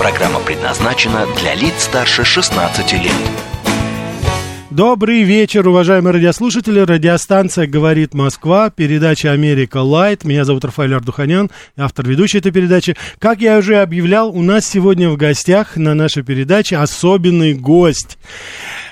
Программа предназначена для лиц старше 16 лет. Добрый вечер, уважаемые радиослушатели. Радиостанция «Говорит Москва», передача «Америка Light». Меня зовут Рафаэль Ардуханян, автор и ведущий этой передачи. Как я уже объявлял, у нас сегодня в гостях на нашей передаче особенный гость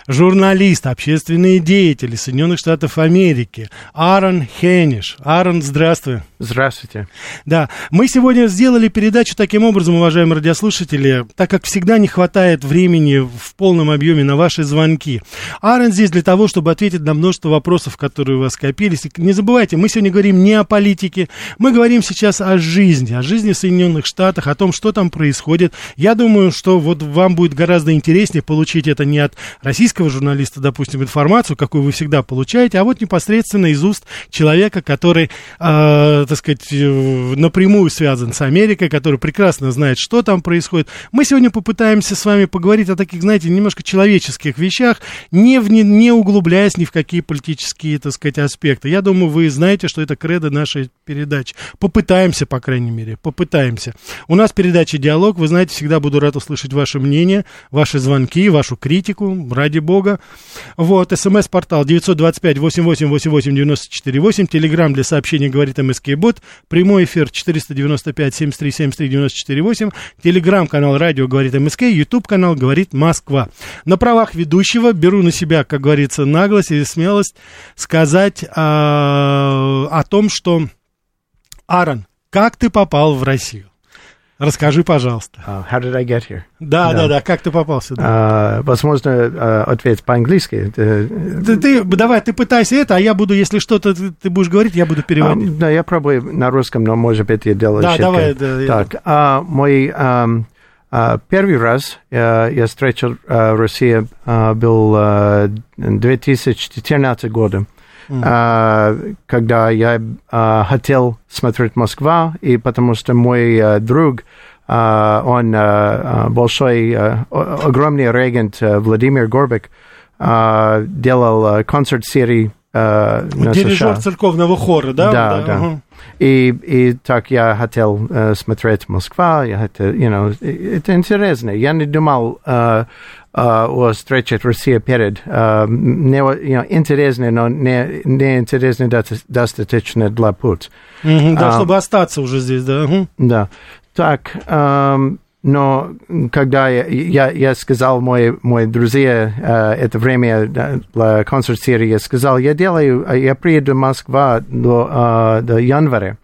журналист, общественный деятель Соединенных Штатов Америки Аарон Хениш. Аарон, здравствуй. Здравствуйте. Да, мы сегодня сделали передачу таким образом, уважаемые радиослушатели, так как всегда не хватает времени в полном объеме на ваши звонки. Аарон здесь для того, чтобы ответить на множество вопросов, которые у вас скопились. И не забывайте, мы сегодня говорим не о политике, мы говорим сейчас о жизни, о жизни в Соединенных Штатах, о том, что там происходит. Я думаю, что вот вам будет гораздо интереснее получить это не от российского журналиста, допустим, информацию, какую вы всегда получаете, а вот непосредственно из уст человека, который э, так сказать, э, напрямую связан с Америкой, который прекрасно знает, что там происходит. Мы сегодня попытаемся с вами поговорить о таких, знаете, немножко человеческих вещах, не, в, не, не углубляясь ни в какие политические, так сказать, аспекты. Я думаю, вы знаете, что это кредо нашей передачи. Попытаемся, по крайней мере, попытаемся. У нас передача «Диалог», вы знаете, всегда буду рад услышать ваше мнение, ваши звонки, вашу критику, ради бога. Вот, смс-портал 925-88-88-94-8, телеграмм для сообщений «Говорит МСК бот. Прямой эфир 495-73-73-94-8. Телеграм-канал «Радио говорит МСК». Ютуб-канал «Говорит Москва». На правах ведущего беру на себя, как говорится, наглость и смелость сказать а, о том, что... Аарон, как ты попал в Россию? Расскажи, пожалуйста. Uh, how did I get here? Да, да, да, да. как ты попал сюда? Uh, возможно, uh, ответ по-английски. Ты, ты, давай, ты пытайся это, а я буду, если что-то ты, ты будешь говорить, я буду переводить. Uh, да, я пробую на русском, но, может быть, я делаю Да, ошибки. давай. Да, Так, uh, мой um, uh, первый раз uh, я встретил uh, Россию был uh, 2014 года. Mm. Uh, когда я uh, хотел смотреть Москва, и потому что мой uh, друг, uh, он uh, большой, uh, огромный регент uh, Владимир Горбек, uh, делал uh, концерт серии uh, на Дирижер США. церковного хора, да? Да, да. ага. И, и так я хотел uh, смотреть Москва, я хотел, you know, это интересно. Я не думал uh, uh, о встрече России перед. Uh, мне you know, интересно, но не, не интересно доста- достаточно для путь. Мгм, да, А. чтобы остаться уже здесь, да. мгм. Да. Так, эм, но когда я, я, я сказал мой, мой друзья э, это время для концерт серии, я сказал, я делаю, я приеду в Москву до, э, до января.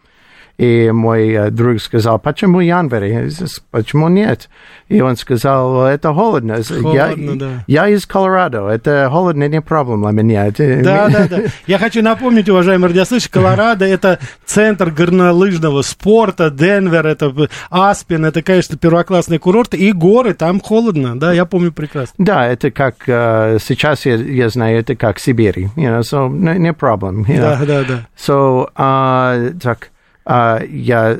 И мой э, друг сказал, почему? Я сказал, Почему нет? И он сказал, это холодно. я, Холодно, да. я из Колорадо, это холодно, не проблема для меня. Да, да, да. Я хочу напомнить, уважаемые радиослушатели, Колорадо это центр горнолыжного спорта, Денвер, это Аспен, это, конечно, первоклассные курорты, и горы, там холодно, да, я помню прекрасно. Да, это как э, сейчас я, я знаю, это как Сибирь, you know, so не, know. Да, да, да. So, а, так, я,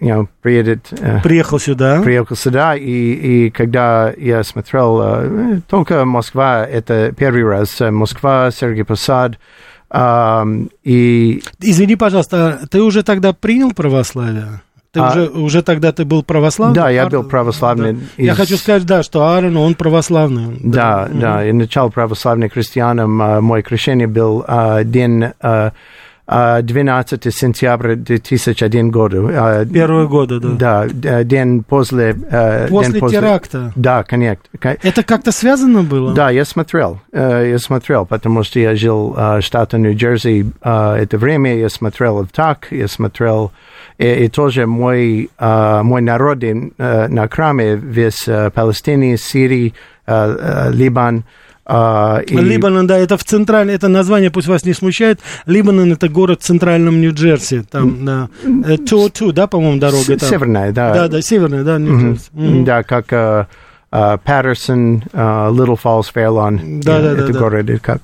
you know, приедет, э, Приехал сюда. приехал сюда, и, и когда я смотрел, э, только Москва, это первый раз, э, Москва, Сергей Посад, и Извини, пожалуйста, ты уже тогда принял православие? Ты А- уже, уже тогда ты был православный? Да, я Ар- был православный Да. Я из- хочу сказать, да, что Аарон, он православный. да, да, я начал православным христианом, а, мой крещение был а, день а, а, 12 сентября 2001 года. а, года, да. Да, э, день после... э, После день теракта. Да, конечно. Ко- Это как-то связано было? Да, я смотрел, э, я смотрел, потому что я жил э, в штате Нью-Джерси э, это время, я смотрел в так, я смотрел, и, и тоже мой, э, мой народ э, на храме весь э, Палестине, Сирии, э, э, Либан, э, и- Либанон, да, это в центральном, это название пусть вас не смущает. Либанон это город в центральном Нью-Джерси, там, да. Ту-Ту, да, по-моему, дорога там. Северная, да. Да, да, северная, да. Нью-Джерси. Мгм. Да, как э, uh, uh, Little Falls, Fairlawn. Да, you know, да, да, это да. города как.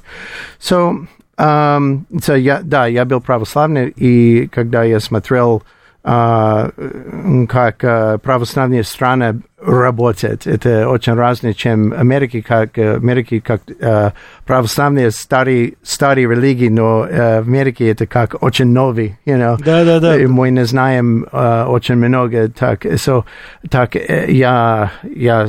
So, um, so я, да, я был православный, и когда я смотрел, а, как а, православные страны работают, это очень разное, чем Америки, как э, Америки, как а, православные старые, старые религии, но э, в Америке это как очень новый, you know. Да, да, да. И мы не знаем а, очень много, так, so, так э, я, я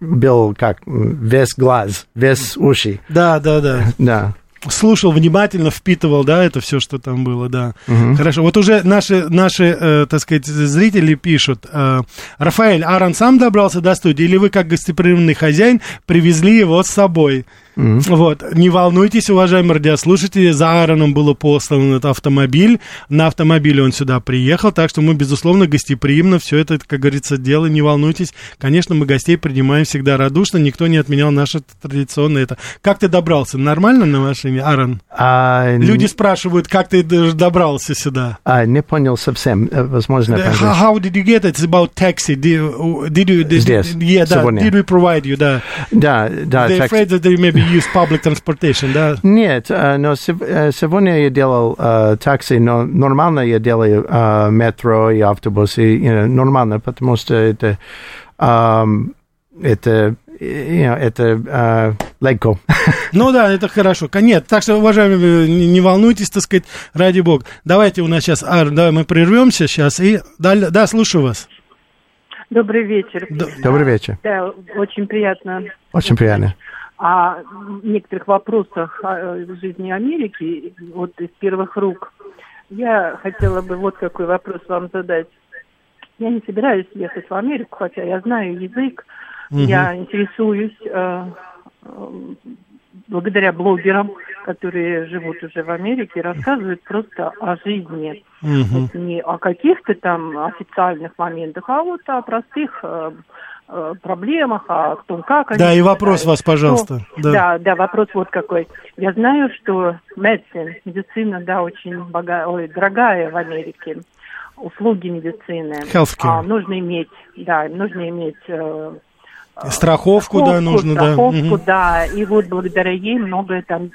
был как весь глаз, весь уши, Да, да, да. да. Слушал внимательно, впитывал, да, это все, что там было, да. Хорошо. Вот уже наши, наши, э, так сказать, зрители пишут. э, Рафаэль, Аарон сам добрался до студии, или вы, как гостеприимный хозяин, привезли его с собой? Вот, не волнуйтесь, уважаемые радиослушатели, за Аароном было послан этот автомобиль, на автомобиле он сюда приехал, так что мы, безусловно, гостеприимно все это, как говорится, делаем, не волнуйтесь. Конечно, мы гостей принимаем всегда радушно, никто не отменял наше традиционное это. Как ты добрался? Нормально на машине, Аарон? А, Люди спрашивают, как ты добрался сюда? а, не понял совсем, э, возможно, Uh, по-английски. How, how did you get it? It's about taxi. Did, you- did you? Did, Здесь, yeah, да. сегодня. Did we provide you? Да. Да, да, They're так- afraid that they maybe use public transportation. Да. Нет, э, но э, сегодня я делал э, такси, но нормально я делаю метро и автобус, и you know, нормально, потому что это, это, you know, это э, легко. Ну да, это хорошо. Нет, так что, уважаемые, не, волнуйтесь, так сказать, ради бога. Давайте у нас сейчас, Ар, давай мы прервемся сейчас и далее, да, слушаю вас. Добрый вечер. Да. Добрый вечер. Да, очень приятно Очень приятно. О некоторых вопросах о жизни Америки, вот из первых рук. Я хотела бы вот какой вопрос вам задать. Я не собираюсь ехать в Америку, хотя я знаю язык, я интересуюсь э, э, благодаря блогерам, которые живут уже в Америке, рассказывают просто о жизни. Мгм. Вот не о каких-то там официальных моментах, а вот о простых э, э, проблемах, о том, как они... Да, и вопрос вас, пожалуйста. что- Да. Да. да, вопрос вот какой. Я знаю, что медицина, медицина, да, очень бога... Ой, дорогая в Америке. Услуги медицины. Healthcare. А, нужно иметь, да, нужно иметь э, Страховку, да, нужно, да. страховку, да, и вот благодаря ей многое там а,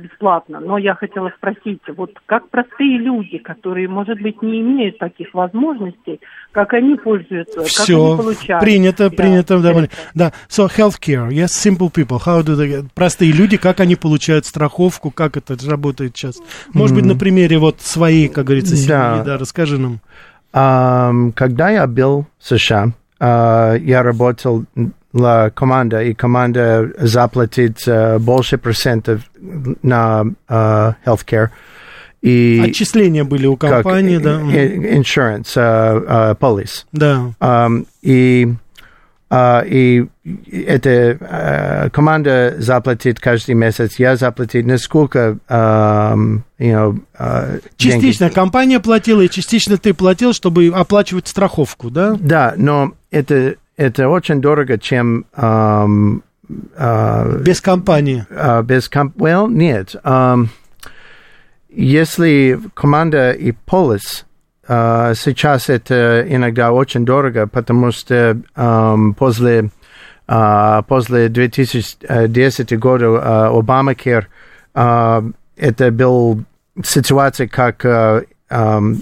бесплатно. Но я хотела спросить, вот как простые люди, которые, может быть, не имеют таких возможностей, как они пользуются, как они Все, получают? принято, Да, принято. Да, да. So, healthcare, yes, simple people. How do they get... Простые люди, как они получают страховку, как это работает сейчас? Может быть, на примере вот своей, как говорится, семьи, Да. да, расскажи нам. Ам, когда я был в США, а, я работал для команды, и команда заплатит э, больше процентов на э, healthcare. И Отчисления были у компании, да. Мгм. и- insurance, э, э, police. Да. Ам, и, а, и эта э, команда заплатит каждый месяц, я заплатить несколько ам, you know, э, деньги. Частично компания платила, и частично ты платил, чтобы оплачивать страховку, да? Да, но это, это очень дорого, чем ам, а, Без компании. а, без комп... Well, нет. Ам, если команда и полис, а, сейчас это иногда очень дорого, потому что ам, после, а, после 2010 года а, Обамакер а, это был ситуация, как а, ам,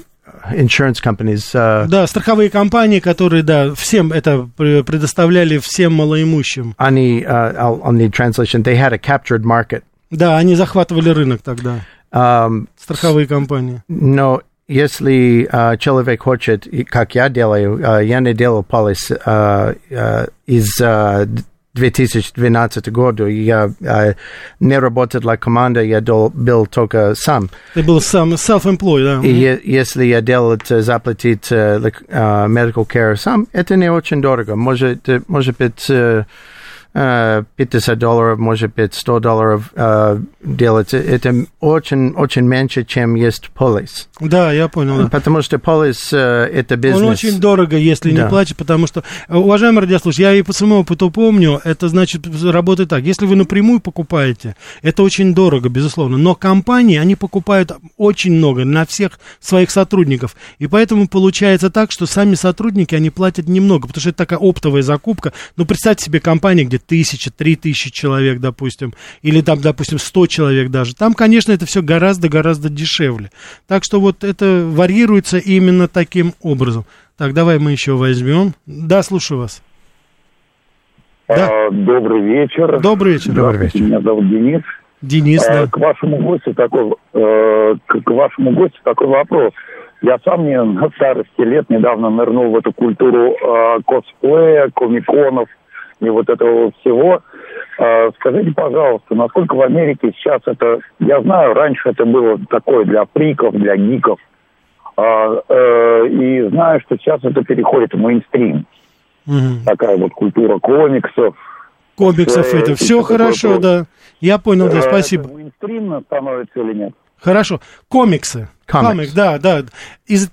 insurance companies а, Да, страховые компании, которые, да, всем это пре- предоставляли всем малоимущим. они, uh, I'll need translation, they had a captured market. Да, они захватывали рынок тогда, Um, страховые компании. но если uh, человек хочет, как я делаю, uh, я не делал полис uh, uh, из uh, 2012 года, я uh, не работал для команды, я дол- был только сам. Ты был сам self-employed, да? И е- если я делал это, заплатить like, uh, medical care сам, это не очень дорого. Может, э, может быть, э, э, 50 долларов, может быть, 100 долларов э, делать. Это очень, очень меньше, чем есть полис. Да, я понял. да. Потому что полис э, это бизнес. Он очень дорого, если не Да. платит, потому что, э, уважаемый радиослушатель, я и по своему опыту помню, это значит, работает так. Если вы напрямую покупаете, это очень дорого, безусловно. Но компании, они покупают очень много на всех своих сотрудников. И поэтому получается так, что сами сотрудники, они платят немного, потому что это такая оптовая закупка. Ну, представьте себе компания, где тысяча, три тысячи человек, допустим, или там, допустим, сто человек даже. Там, конечно, это все гораздо-гораздо дешевле. Так что вот это варьируется именно таким образом. Так, давай мы еще возьмем. Да, слушаю вас. Да. А, Добрый вечер. Добрый вечер. Добрый вечер. Меня зовут Денис. Денис, А, да. К вашему гостю такой, э, к к вашему гостю такой вопрос. Я сам не на старости лет недавно нырнул в эту культуру э, косплея, комиконов и вот этого всего. Э, скажите, пожалуйста, насколько в Америке сейчас это... Я знаю, раньше это было такое для фриков, для гиков. А, э, и знаю, что сейчас это переходит в мейнстрим. Мгм. Такая вот культура комиксов, Комиксов Э, это. Все хорошо, да. Я понял, да, Э, спасибо. Это мейнстримно становится или нет? Хорошо. Комиксы. Комикс. Комик, да, да.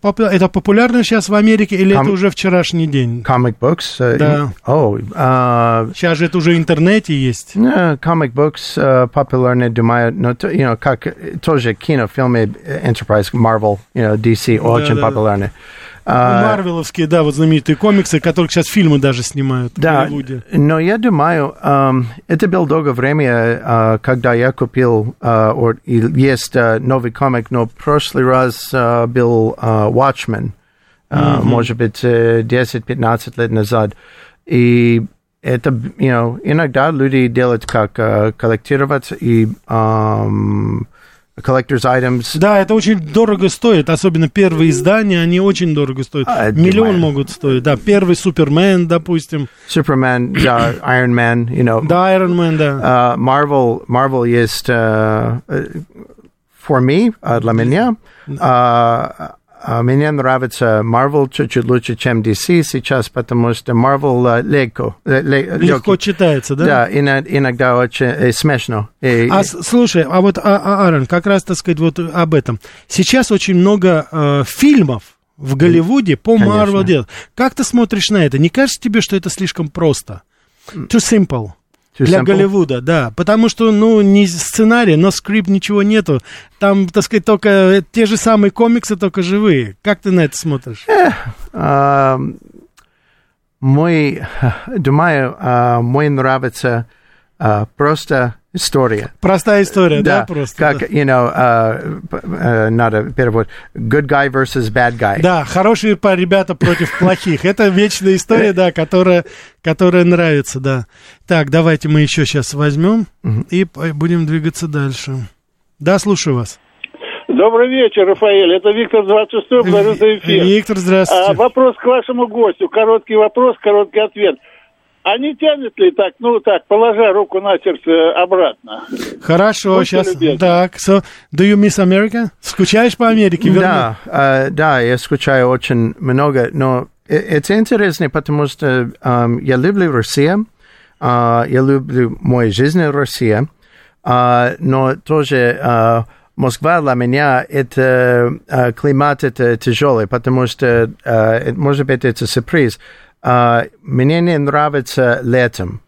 Попу- это популярно сейчас в Америке или Ком- это уже вчерашний день? Comic books. э, Да. О, а, Сейчас же это уже в интернете есть. Не, comic books э, популярны, думаю, но you know, как э, тоже кинофильмы э, Enterprise, Marvel, you know, DC очень да, да. популярны. Ну, А, Марвеловские, да, вот знаменитые комиксы, которых сейчас фильмы даже снимают Да, но я думаю, эм, это было долгое время, э, когда я купил, э, есть э, новый комик, но в прошлый раз был Watchmen, может быть, э, 10-15 лет назад. И это, you know, иногда люди делают как коллектировать и эм, collector's items. Да, это очень дорого стоит, особенно первые издания, они очень дорого стоят. А, Миллион понимаю. могут стоить, да. Первый Супермен, допустим, Superman, да, Iron Man, you know. да, Iron Man, да. Uh, Marvel, Marvel есть uh, uh, for me, uh, для меня. Uh, uh, мне нравится Marvel чуть-чуть лучше, чем DC сейчас, потому что Marvel uh, легко, ле- ле- Легко легкий. читается, да? Да, ино- иногда очень э, смешно. А слушай, а вот, а, а, Аарон, как раз, так сказать, вот об этом. Сейчас очень много э, фильмов в Голливуде по. Марвел делают. Как ты смотришь на это? Не кажется тебе, что это слишком просто? Too simple. Для? Голливуда, да. Потому что, ну, не сценарий, но скрипт, ничего нету. Там, так сказать, только те же самые комиксы, только живые. Как ты на это смотришь? А, мой, думаю, а, мой нравится а, просто история. Простая история, да, просто? как, да. you know, uh, э, надо перевод. Good guy versus bad guy. Да, хорошие ребята против плохих. Это вечная история, да, которая, которая нравится, да. Так, давайте мы еще сейчас возьмем и будем двигаться дальше. Да, слушаю вас. Добрый вечер, Рафаэль. Это Виктор 26 говорю за эфир. Виктор, А, здравствуйте. вопрос к вашему гостю. Короткий вопрос, короткий ответ. А не тянет ли так, ну так, положа руку на сердце обратно? Хорошо, будьте сейчас. любезны. Так, so, do you miss America? Скучаешь по Америке? Да, э, да, я скучаю очень много, но э- это интересно, потому что эм, я люблю Россию, э, я люблю мою жизнь в России, э, но тоже э, Москва для меня это э, климат это тяжелый, потому что э, может быть это сюрприз. Э, мне не нравится летом.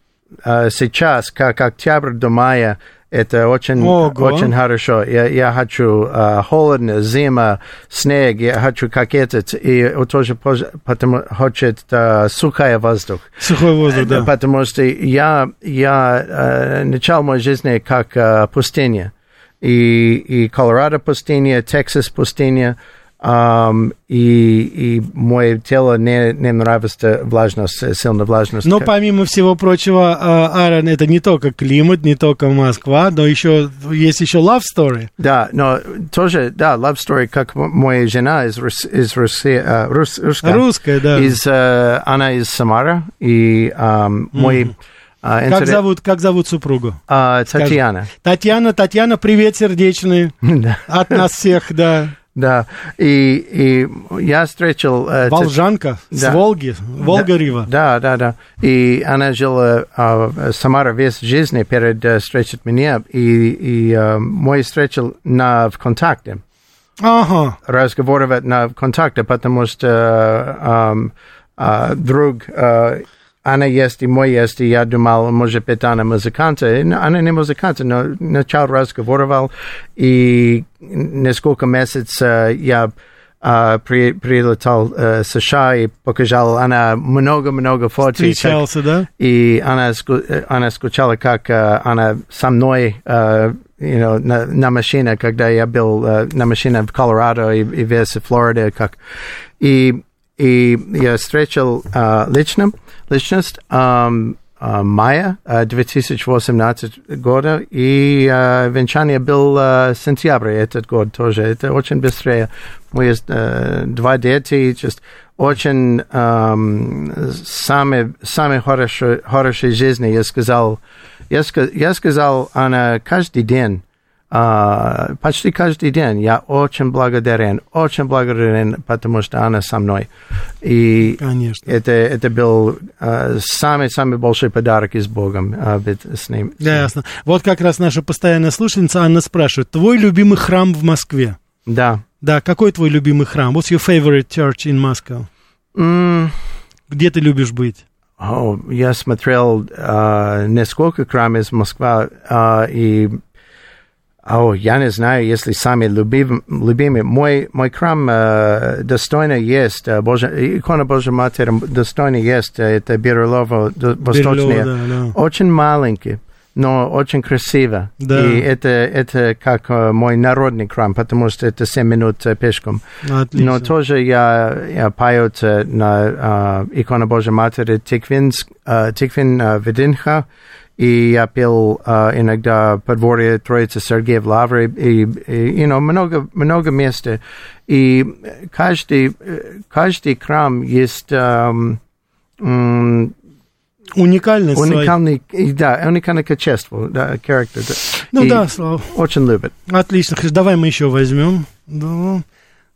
Э, сейчас, как октябрь до мая, это очень, Ого. очень хорошо. Я, я хочу э, холодно, зима, снег, я хочу как этот, и тоже потому хочет э, сухой воздух. Сухой воздух, да. Потому что я, я э, начал моей жизни как э, пустыня. И, и Колорадо пустыня, Тексас пустыня. Ам, и, и мое тело не, не нравится влажность, э, сильно влажность. Но помимо всего прочего, а, Аарон, это не только климат, не только Москва, но еще есть еще love story. Да, но тоже, да, love story, как моя жена из, Рус- из России, э, рус- русская. Русская, да. Из, э, она из Самара, и ам, мой... э, Как интерес- зовут, как зовут супругу? А, Татьяна. Татьяна, Татьяна, привет сердечный от нас всех, да. Да, и, и я встретил... э, Волжанка с Да. Волги, Волга-Рива. Да, да, да. И она жила а, в Самара весь жизнь перед э, встречей меня, и, и э, мой встретил на ВКонтакте. Ага. разговаривать на ВКонтакте, потому что э, э, друг э, она есть и мой есть, и я думал, может быть, она музыкант. И Она не музыкант, но начал разговаривал, и несколько месяцев я э, при, прилетал в США и показал она много-много фото. как- Встречался, да? и она, она скучала, как она со мной you know, на, на машине, когда я был на машине в Колорадо и, и весь в Флориде. Как. И, и я встретил э, лично, личность эм, э, мая э, 2018 года, и э, венчание был э, сентябрь этот год тоже. Это очень быстрее. Мы есть э, два дети, just очень эм, самые, самые хорошие, хорошие жизни, я сказал, я, я сказал, она каждый день, а, почти каждый день я очень благодарен, очень благодарен, потому что она со мной. И Конечно. это, это был самый-самый большой подарок из Богом а, быть с ним. Ясно. Вот как раз наша постоянная слушательница Анна спрашивает. Твой любимый храм в Москве? Да. Да, какой твой любимый храм? What's your favorite church in Moscow? М, Где ты любишь быть? О, я смотрел а, несколько храмов из Москвы, а, и о, я не знаю, если самый любим, любимый. Мой, мой храм а, достойно есть, а, Божья, икона Божьей Матери достойно есть, а, это Бирюлово. Берлёва, да, да. Очень маленький, но очень красиво. Да. И это, это как а, мой народный храм, потому что это 7 минут а, пешком. Отлично. Но тоже я, я пою э, на а, икону Божьей Матери Тиквин, а, Тиквин а, Вединха, и я пел а, иногда подворье Троицы Сергея в Лавре, и, и you know, много, много места. И каждый, каждый храм есть м, Уникальность уникальный, и, да, уникальное качество, да, character. да. Ну И да, Слава. Очень любит. Отлично. Давай мы еще возьмем. Да,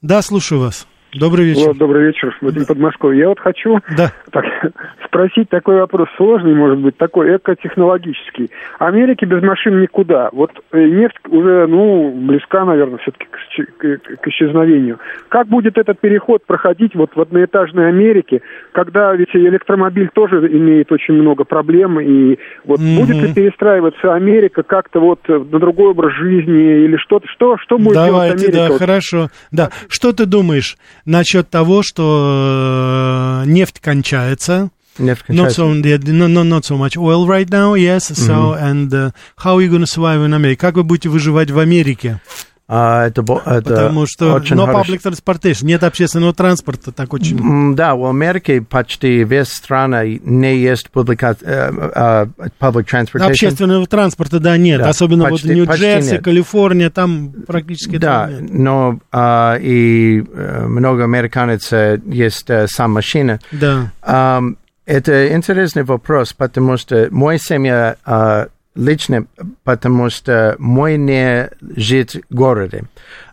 да слушаю вас. Добрый вечер. Вот, добрый вечер, Вадим Подмосковье. Я вот хочу Да. так, спросить такой вопрос сложный, может быть, такой экотехнологический. Америке без машин никуда. Вот э, нефть уже, ну, близка, наверное, все-таки к, к- исчезновению. Как будет этот переход проходить вот в одноэтажной Америке, когда ведь электромобиль тоже имеет очень много проблем, и вот Мгм. будет ли перестраиваться Америка как-то вот на другой образ жизни или что-то, что, что будет делать Давайте, Америка? да, вот хорошо. Да, что ты думаешь насчет того, что э, нефть кончается? Not so, no, no, not so much oil right now, yes. So, and uh, how are you going to survive in America? Как вы будете выживать в Америке? А, это, это Потому что очень no хорошо. public transportation, нет общественного транспорта, так очень. Да, в Америке почти весь страна не есть публика, э, э, public transportation. Общественного транспорта, да, нет. Да, Особенно почти- вот Нью-Джерси. Калифорния, там практически Да, нет. но а, и э, много американцев э, есть э, сам машина. Да. Ам, это интересный вопрос, потому что моя семья а, лично, потому что мой не жить в городе.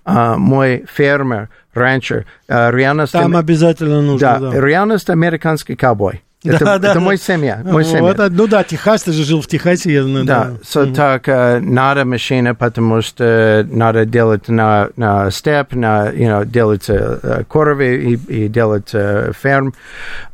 А, мой фермер, ранчер, а, реальность... Там обязательно нужно, да, да. реальность американский ковбой. Это, Да, да, это да. мой семья, мой Вот, семья. а, ну да, Техас, ты же жил в Техасе, я знаю. Да, so так э, надо машина, потому что надо делать на, на степ, на, you know, делать коровы и, и делать э, ферм.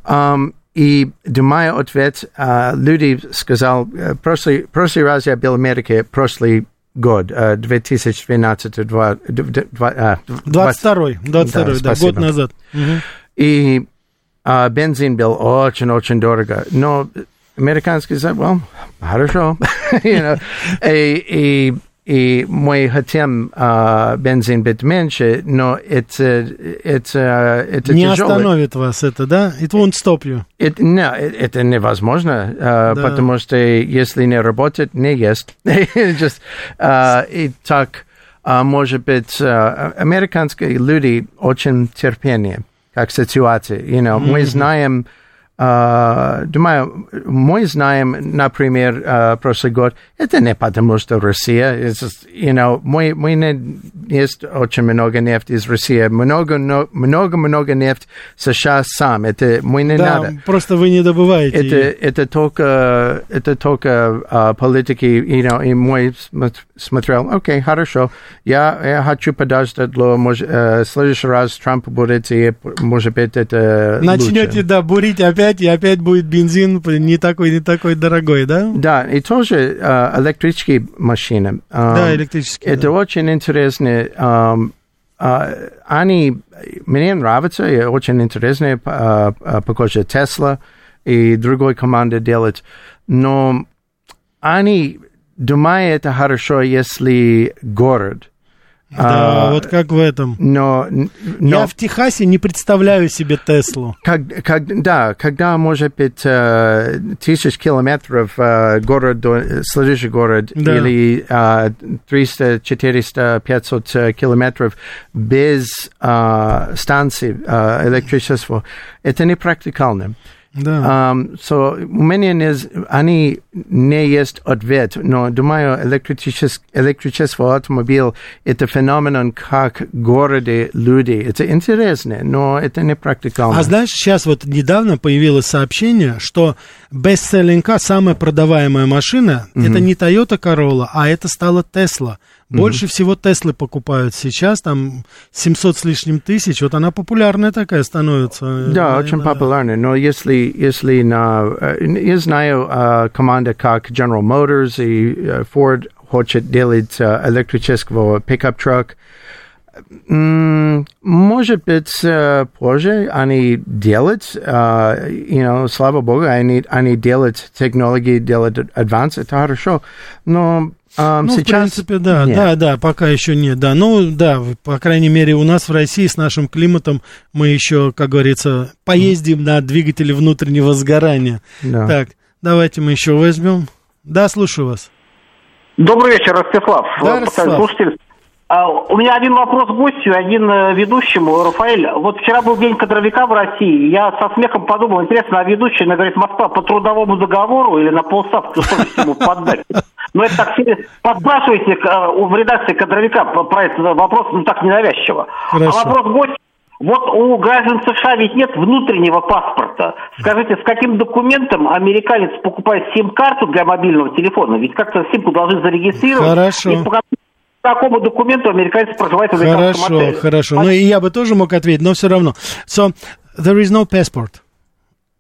Ам, и думаю, ответ, э, люди сказал, э, прошлый, прошлый раз я был в Америке, прошлый год, э, 2012, два, д- два- а, 22-й, 22-й, да, спасибо. год назад. Мгм. и а, бензин был очень-очень дорого. Но американский сказал, well, хорошо. you know, и, и, и мы хотим а, бензин быть меньше, но это, это, это Не тяжело. остановит вас это, да? It won't stop you. Это, не, это невозможно, а, Да. потому что если не работает, не ест. Just, а, и так, а, может быть, а, американские люди очень терпение, как ситуация. You know, Мы знаем думаю, мы знаем, например, uh, прошлый год, это не потому, что Россия, just, you know, мы, мы не, есть очень много нефти из России, много-много нефть США сам, это мы не да, надо. просто вы не добываете. Это, это только, это только uh, политики, you know, и мой смотрел, окей, okay, хорошо, я, я хочу подождать, может, uh, следующий раз Трамп будет, и, может быть, это Начнете, лучше. да, бурить опять, и опять будет бензин не такой, не такой дорогой, да? Да, и тоже uh, электрические машины. Да, электрические. Это да. очень интересно. Um, uh, они, мне нравятся, и очень интересные, uh, uh, похоже, Тесла и другой команды делать, но они, думаю, это хорошо, если город. Да, а, вот как в этом. Но, но я в Техасе не представляю себе Теслу. Как, как, да, когда может быть э, тысяч километров э, город до следующий город Да. или э, 300, 400, 500 километров без э, станции э, электричества, это непрактикально. Да. Um, so, у меня не, они не есть ответ, но думаю, электричес, электричество автомобиль – это феномен, как городе люди. Это интересно, но это не практикально. А знаешь, сейчас вот недавно появилось сообщение, что бестселлинг самая продаваемая машина, Мгм. это не Toyota Corolla, а это стала Tesla. Больше всего Теслы покупают сейчас, там 700 с лишним тысяч, вот она популярная такая становится. Да, Э, очень да. популярно, но если, если на... э, Я знаю э, команда как General Motors и э, Ford хочет делать электрического пикап-трак. Может быть, позже они делают, you know, слава богу, они, они делают технологии, делают адванс, это хорошо, но э, Ну, сейчас... в принципе, да, нет. да, да, пока еще нет, да. Ну, да, по крайней мере, у нас в России с нашим климатом мы еще, как говорится, поездим на двигателе внутреннего сгорания. Да. Так, давайте мы еще возьмем. Да, слушаю вас. Добрый вечер, Ростислав. Да, Ростислав. слушатель. А, У меня один вопрос гостю, один э, ведущему. Рафаэль, вот вчера был день кадровика в России. Я со смехом подумал, интересно, а ведущий, она говорит, Москва по трудовому договору или на полставки, что ему поддать? Ну, это так себе... Подспрашивайте э, в редакции кадровика про этот вопрос, ну, так ненавязчиво. Хорошо. А вопрос гостю. Вот у граждан США ведь нет внутреннего паспорта. Скажите, с каким документом американец покупает сим-карту для мобильного телефона? Ведь как-то симку должны зарегистрировать. Хорошо. И по какому- документу американец проживает в американском Хорошо, отеле? хорошо. Ну, и я бы тоже мог ответить, но все равно. So, there is no passport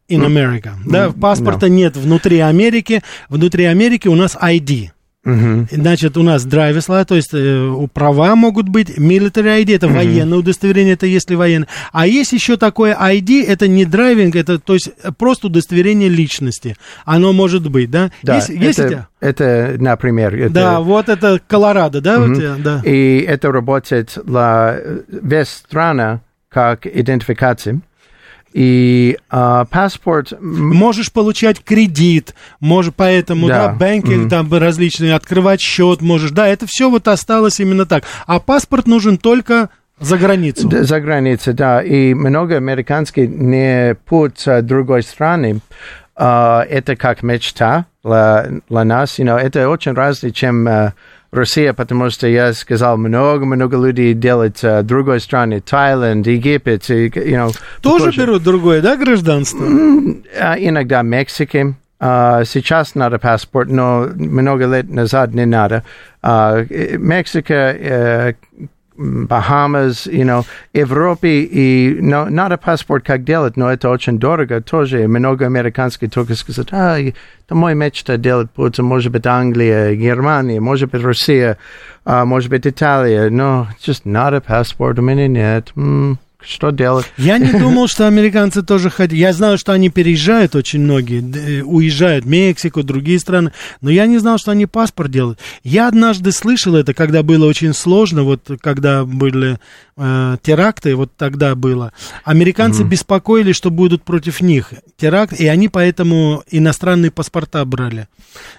in America. Да, паспорта нет внутри Америки. Внутри Америки у нас ID. Мгм. Значит, у нас license, то есть э, права могут быть, military ID, это военное удостоверение, это если военное. А есть еще такое ID, это не драйвинг, это то есть э, просто удостоверение личности. Оно может быть, да? Да, есть, есть у это, это, например, это... Да, вот это Колорадо, да, у Мгм. тебя? Да. И это работает для весь страна как идентификация. И а, паспорт... м, Можешь получать кредит, можешь поэтому, да, Да, банки мгм. там различные, открывать счет можешь, да, это все вот осталось именно так. А паспорт нужен только за границу. За границей, да. И много американских не путь с другой страны. А, это как мечта для, для нас. You know, это очень разное, чем а, Россия, потому что я сказал, много-много людей делают в другой стране, Таиланд, Египет, и, you know, Тоже похоже. берут другое, да, гражданство? А, иногда Мексики. А, сейчас надо паспорт, но много лет назад не надо. А, э, Мексика, Бахамас, you know, Европе, и но, надо паспорт как делать, но это очень дорого тоже. Много американских только сказать, а, это мой мечта делать путь, может быть, Англия, Германия, может быть, Россия, а, может быть, Италия, но just надо паспорт, у меня нет. М, что делать? Я не думал, что американцы тоже хотят. Я знаю, что они переезжают очень многие, э, уезжают в Мексику, другие страны, но я не знал, что они паспорт делают. Я однажды слышал это, когда было очень сложно, вот когда были э, теракты, вот тогда было. Американцы беспокоились, что будут против них теракт, и они поэтому иностранные паспорта брали.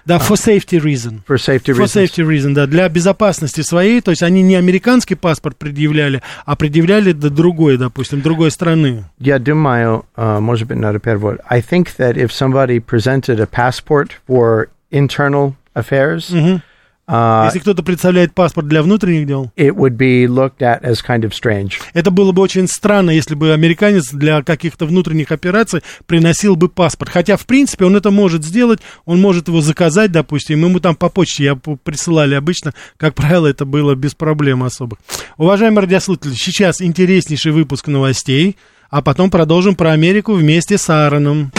Да, for safety reason. For safety For reasons. safety reason, да, для безопасности своей, то есть они не американский паспорт предъявляли, а предъявляли другой другой, допустим, другой страны? Я думаю, uh, может быть, надо перевод. I think that if somebody presented a passport for internal affairs, Мгм. Uh, Если кто-то представляет паспорт для внутренних дел, it would be looked at as kind of strange. это было бы очень странно, если бы американец для каких-то внутренних операций приносил бы паспорт. Хотя, в принципе, он это может сделать, он может его заказать, допустим, ему там по почте я присылали обычно, как правило, это было без проблем особых. Уважаемые радиослушатели, сейчас интереснейший выпуск новостей, а потом продолжим про Америку вместе с Аароном.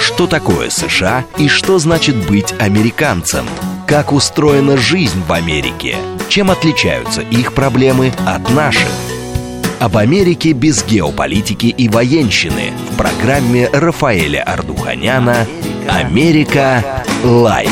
Что такое США и что значит быть американцем? Как устроена жизнь в Америке? Чем отличаются их проблемы от наших? Об Америке без геополитики и военщины в программе Рафаэля Ардуханяна «Америка. Лайт».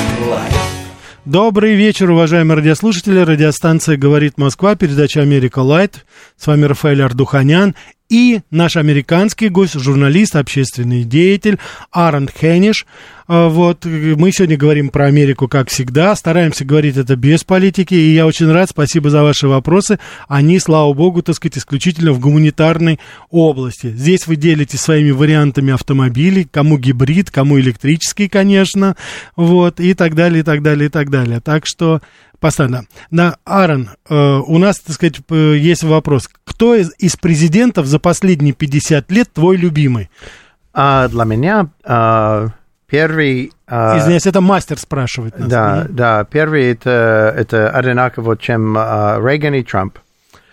Добрый вечер, уважаемые радиослушатели. Радиостанция «Говорит Москва», передача «Америка Лайт». С вами Рафаэль Ардуханян и наш американский гость, журналист, общественный деятель Аарон Хенниш. А, Вот, э, мы сегодня говорим про Америку, как всегда, стараемся говорить это без политики, и я очень рад, спасибо за ваши вопросы. Они, слава богу, так сказать, исключительно в гуманитарной области. Здесь вы делитесь своими вариантами автомобилей, кому гибрид, кому электрический, конечно, вот, и так далее, и так далее, и так далее. Так что постоянно. На Аарон, э, у нас, так сказать, есть вопрос. Кто из, из президентов за последние 50 лет твой любимый? А для меня а, первый... а, Извиняюсь, это мастер спрашивает нас. да, Мгм. да, первый это, это одинаково, чем а, Рейган и Трамп.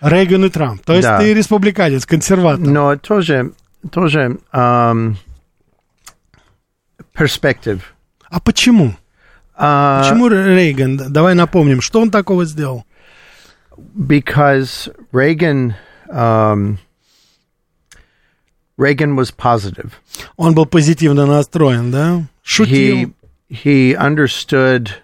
Рейган и Трамп. То есть Да. ты республиканец, консерватор. Но тоже, тоже ам, перспектив. А почему? А, Почему Рейган? Давай напомним, что он такого сделал? because Reagan, um, Reagan was positive. Он был позитивно настроен, да? Шутил. He he understood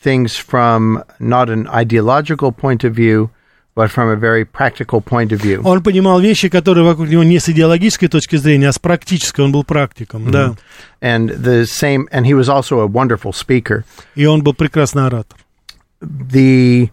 things from not an ideological point of view, but from a very practical point of view. Он понимал вещи, которые вокруг него не с идеологической точки зрения, а с практической. Он был практиком, да. And the same, and he was also a wonderful speaker. И он был прекрасный оратор. The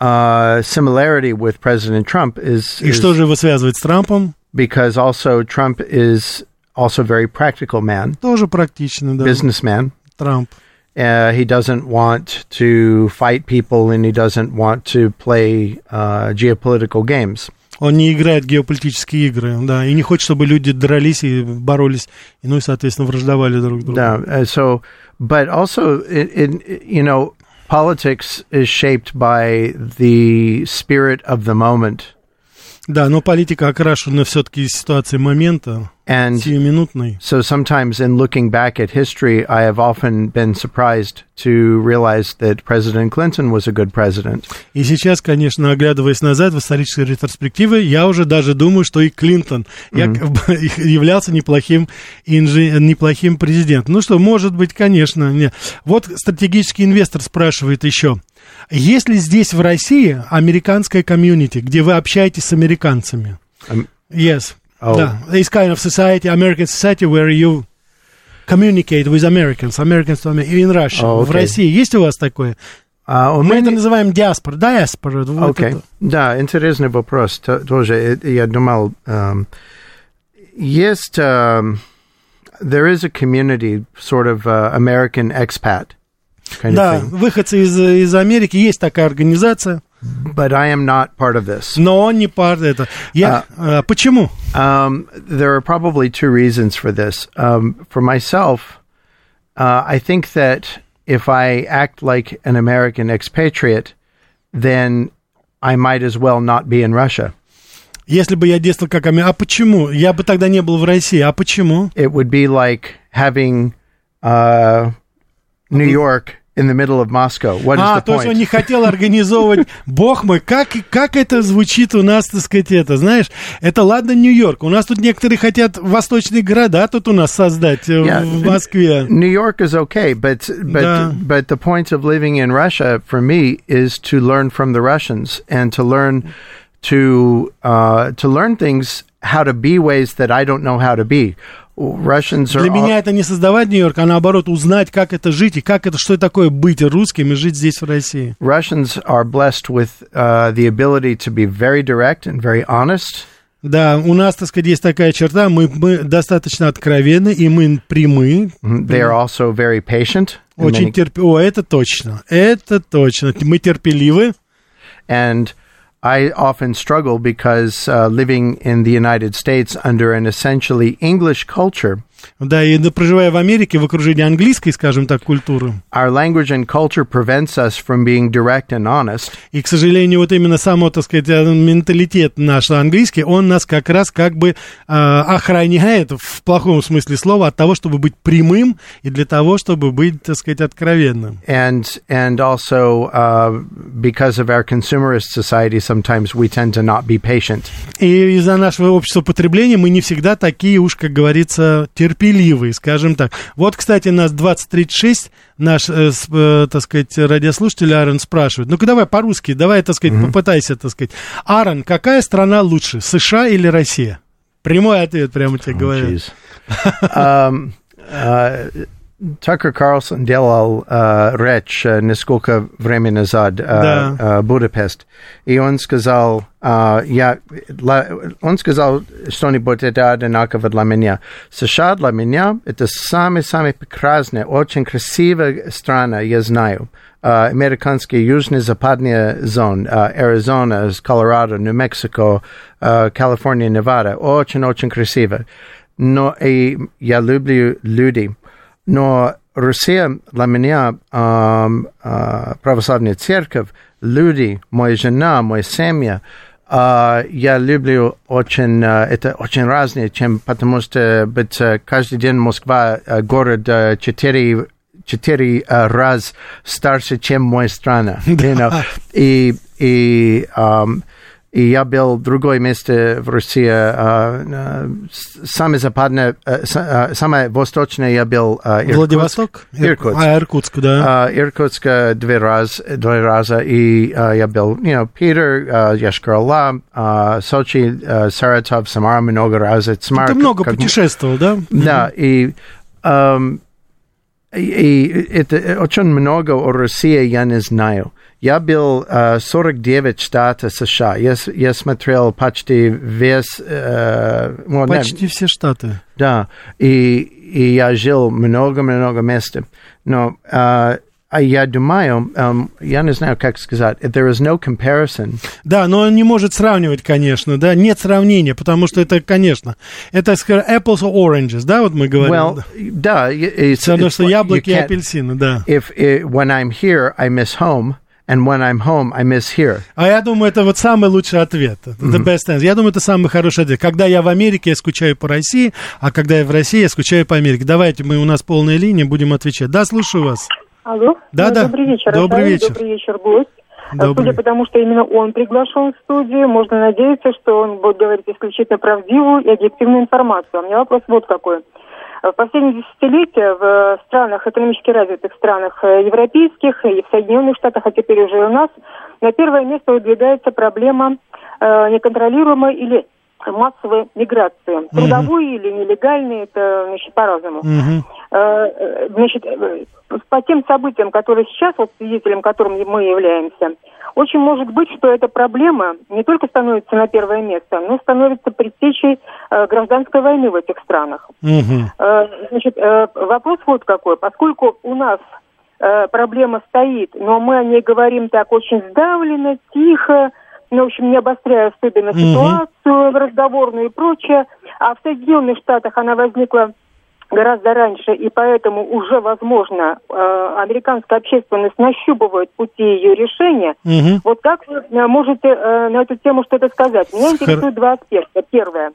uh, similarity with President Trump is, И is что же его связывает с Трампом? because also Trump is also a very practical man, Тоже практично, да. businessman. Трамп. Uh, he doesn't want to fight people and he doesn't want to play uh, geopolitical games. Он не играет в геополитические игры, да, и не хочет, чтобы люди дрались и боролись, и, ну и, соответственно, враждовали друг другу. No, uh, so, but also, it, it, you know, politics is shaped by the spirit of the moment. Да, но политика окрашена все-таки ситуацией момента, And сиюминутной. so sometimes in looking back at history, I have often been surprised to realize that President Clinton was a good president. И сейчас, конечно, оглядываясь назад в исторической ретроспективе, я уже даже думаю, что и Клинтон я- являлся неплохим, инжи- неплохим президентом. Ну что, может быть, конечно. Не. Вот стратегический инвестор спрашивает еще. Есть ли здесь в России американская комьюнити, где вы общаетесь с американцами? Ам- Yes. Oh. Да. It's kind of society, American society, where you communicate with Americans, Americans to Amer- in Russia. Oh, В okay. России есть у вас такое? А у Мы меня- это называем диаспора. Диаспора. вот Окей. это. Да, интересный вопрос. То- Тоже э, я думал, эм, есть, эм, there is a community, sort of uh, American expat Да, выходцы из, из Америки, есть такая организация, but I am not part of this. но он не part это. Я, а, почему? Um, there are probably two reasons for this. Um, for myself, uh, I think that if I act like an American expatriate, then I might as well not be in Russia. Если бы я действовал как Ами- А почему? Я бы тогда не был в России. А почему? It would be like having uh, New York in the middle of Moscow. What is а, the то есть он point? не хотел организовывать... Бог мой, как, как это звучит у нас, так сказать, это, знаешь? Это ладно Нью-Йорк. У нас тут некоторые хотят восточные города тут у нас создать э, Yeah. в Москве. New York is okay, but but Да. but the point of living in Russia for me is to learn from the Russians and to learn to uh, to learn things how to be ways that I don't know how to be. Russians are Для меня это не создавать Нью-Йорк, а наоборот узнать, как это жить и как это, что такое быть русским и жить здесь, в России. Russians are blessed with uh, the ability to be very direct and very honest. Да, у нас, так сказать, есть такая черта, мы, мы достаточно откровенны, и мы прямы, They are also very patient. очень many- терпи... О, это точно, это точно. Мы терпеливы, and I often struggle because uh, living in the United States under an essentially English culture, да, и проживая в Америке в окружении английской, скажем так, культуры, our language and culture prevents us from being direct and honest. и, к сожалению, вот именно само, так сказать, э, менталитет наш английский, он нас как раз как бы э, охраняет, в плохом смысле слова, от того, чтобы быть прямым и для того, чтобы быть, так сказать, откровенным. And and also uh, because of our consumerist society, sometimes we tend to not be patient. И из-за нашего общества потребления мы не всегда такие уж, как говорится, терпеливые, скажем так. Вот, кстати, нас 2036, наш, э, э, так сказать, радиослушатель Аарон спрашивает. Ну-ка давай по-русски, давай, так сказать, попытайся, так сказать. Аарон, какая страна лучше, США или Россия? Прямой ответ прямо тебе говорю. Tucker Carlson делал uh, речь uh, несколько времени назад uh, Да. uh, Будапешт, и он сказал, uh, я, ла- он сказал что-нибудь это одинаково для меня. США для меня это самая-самая прекрасная, очень красивая страна, я знаю. Uh, американские южно-западные зоны, uh, Аризона, Колорадо, Нью-Мексико, Калифорния, Невада, очень-очень красиво. Но и я люблю людей. Но Россия для меня ам, а, православная церковь, люди, моя жена, моя семья, а, я люблю очень, а, это очень разное, чем потому что быть каждый день Москва а, город а, четыре четыре а, раз старше, чем моя страна. you know. И, и, ам, и я был в другое место в России, а, а, самое западное, а, с- а, самое восточное я был а, Иркутск. Владивосток? Иркутск. А, Иркутск, да. А, Иркутск а, два раз, два раза, и а, я был, you know, Питер, а, Яшкар-Ола, а, Сочи, а, Саратов, Самара много раз. Самара Ты много как- путешествовал, да? да, и, и, и это очень много о России я не знаю. Я был а, 49 штатов США. Я, я смотрел почти весь... э, Почти все штаты. да, и, и я жил много-много мест. Но а, а я думаю, ам, я не знаю, как сказать, there is no comparison Да, но он не может сравнивать, конечно, да, нет сравнения, потому что это, конечно, это, скажем, apples or oranges, да, вот мы говорим. Well, да. it's, равно, it's что яблоки и апельсины, да. If it, when I'm here, I miss home, and when I'm home, I miss here. А я думаю, это вот самый лучший ответ. The best answer. Я думаю, это самый хороший ответ. Когда я в Америке, я скучаю по России, а когда я в России, я скучаю по Америке. Давайте мы, у нас полная линия, будем отвечать. Да, слушаю вас. Алло. Да, Ну, да. Добрый вечер. Добрый Рафаэль, вечер. Добрый вечер, гость. А Добрый. Судя по тому, что именно он приглашен в студию, можно надеяться, что он будет говорить исключительно правдивую и объективную информацию. А у меня вопрос вот какой. В последние десятилетия в странах, экономически развитых странах э, европейских и в Соединенных Штатах, а теперь уже и у нас, на первое место выдвигается проблема э, неконтролируемой или массовой миграции. Трудовой или нелегальной, это значит, по-разному. Мгм. Э, э, значит, э, по тем событиям, которые сейчас, вот свидетелем которым мы являемся, очень может быть, что эта проблема не только становится на первое место, но становится предтечей э, гражданской войны в этих странах. Мгм. Э, Значит, э, вопрос вот какой. Поскольку у нас э, проблема стоит, но мы о ней говорим так очень сдавленно, тихо, ну, в общем, не обостряя особенно Мгм. ситуацию разговорную и прочее, а в Соединенных Штатах она возникла гораздо раньше, и поэтому уже, возможно, э, американская общественность нащупывает пути ее решения. Мгм. Вот как вы э, можете э, на эту тему что-то сказать? Меня Хор- интересуют два аспекта. Первое.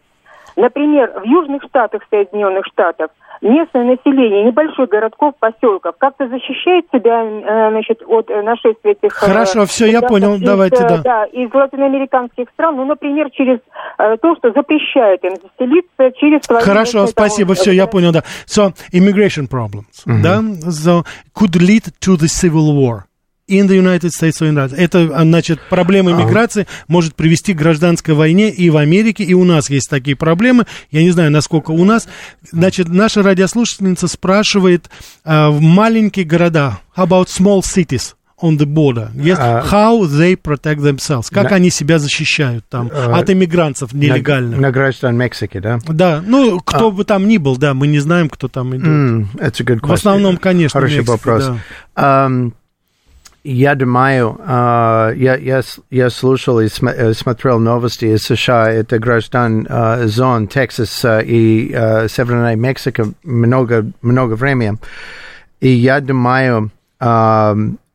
Например, в южных штатах Соединенных Штатов местное население небольших городков, поселков как-то защищает себя э, значит, от э, нашествия этих... э, Хорошо, всё, я понял, из, давайте, да. Да, из латиноамериканских стран, ну, например, через э, то, что запрещает им заселиться через... Хорошо, спасибо, все, я понял, да. So, immigration problems, да, so, could lead to the civil war. In the United States in that. Это, а, значит, проблема иммиграции может привести к гражданской войне и в Америке, и у нас есть такие проблемы. Я не знаю, насколько у нас. Значит, наша радиослушательница спрашивает uh, в маленькие города, about small cities? on the border. Yes, А, how they protect themselves. Как на- они себя защищают там А, от иммигрантов нелегальных. На, на граждан Мексики, да? Да, ну, кто бы там ни был, да, мы не знаем, кто там идет. М, It's a good question. В основном, конечно, Хороший Мексика, вопрос. да. Ам, я думаю, а, я, я, я слушал и э, смотрел новости из США. Это граждан а, зон Техас а, и а, Северная Мексика много, много времени. И я думаю,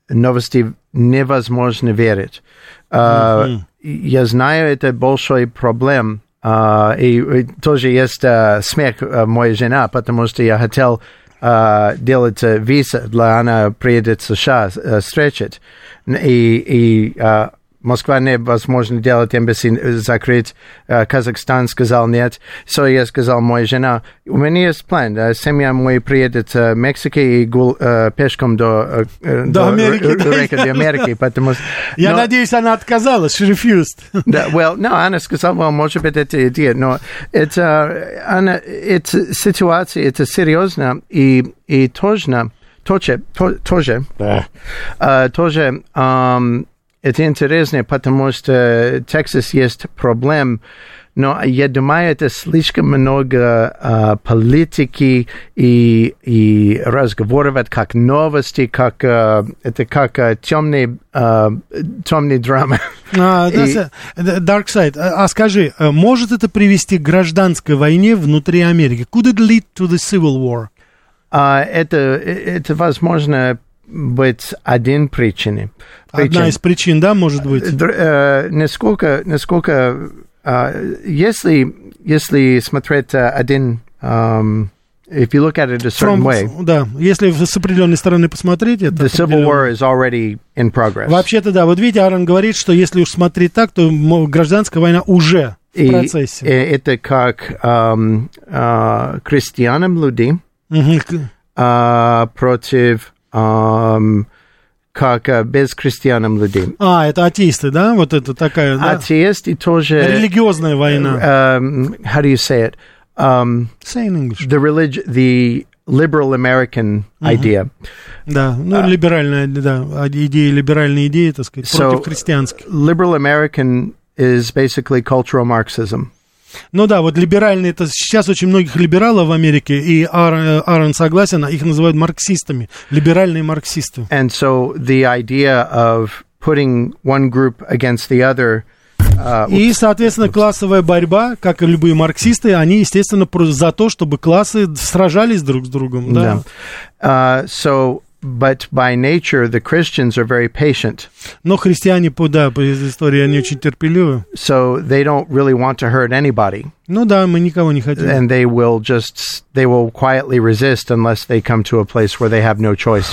новости невозможно верить. А, Я знаю, это большой проблем. И, тоже есть смех моей жена, потому что я хотел а, делать виза для она приедет в США а, встречать. И, и а, Москва невозможно делать эмбасси закрыть. А, Казахстан сказал нет. So я сказал моей жена, у меня есть план. Семья моя приедет в Мексику и гул, пешком до, а, До Америки, р- да. реки до Америки, потому. Я но- надеюсь, она отказалась, she refused. да, well, no, она сказала, well, может быть, это идея, но это, она, это ситуация, это серьезно и, и тоже, тоже, то- тоже, а, тоже ам, это интересно, потому что Texas есть проблем, но я думаю, это слишком много а, политики и, и разговоров, как новости, как а, это как а, темные, а, темные драмы. А, И- э, Dark Side, а, а скажи, э, может это привести к гражданской войне внутри Америки? Could it lead to the civil war? А, это, это возможно быть один причиной. Одна из причин, да, может быть? Др- э, насколько, насколько а, если, если смотреть а, один, um, if you look at it a certain From- way, да, если с определенной стороны посмотреть, это the civil war is already in progress. Вообще-то, да, вот видите, Аарон говорит, что если уж смотреть так, то гражданская война уже в И процессе. э, это как ам, а, крестьянам. К- а, против как а, без крестьянам людей. А, это атеисты, да? Вот это такая, да? Атеисты тоже... Религиозная война. um, how do you say it? Um, Say in English. the relig- the liberal American idea. Да, ну, либеральная, да, а- идеи, либеральные идеи, так сказать, So- против христианских. Liberal American is basically cultural Marxism. Ну да, вот либеральные, это сейчас очень многих либералов в Америке, и Аарон, Аарон согласен, их называют марксистами, либеральные марксисты. And so the idea of putting one group against the other. Uh, И, соответственно, классовая борьба, как и любые марксисты, они, естественно, за то, чтобы классы сражались друг с другом. Да. yeah. Uh, so, but by nature, the Christians are very patient. Но христиане, да, по истории, они очень терпеливы. So they don't really want to hurt anybody. Ну да, мы никого не хотим. And they will just, they will quietly resist unless they come to a place where they have no choice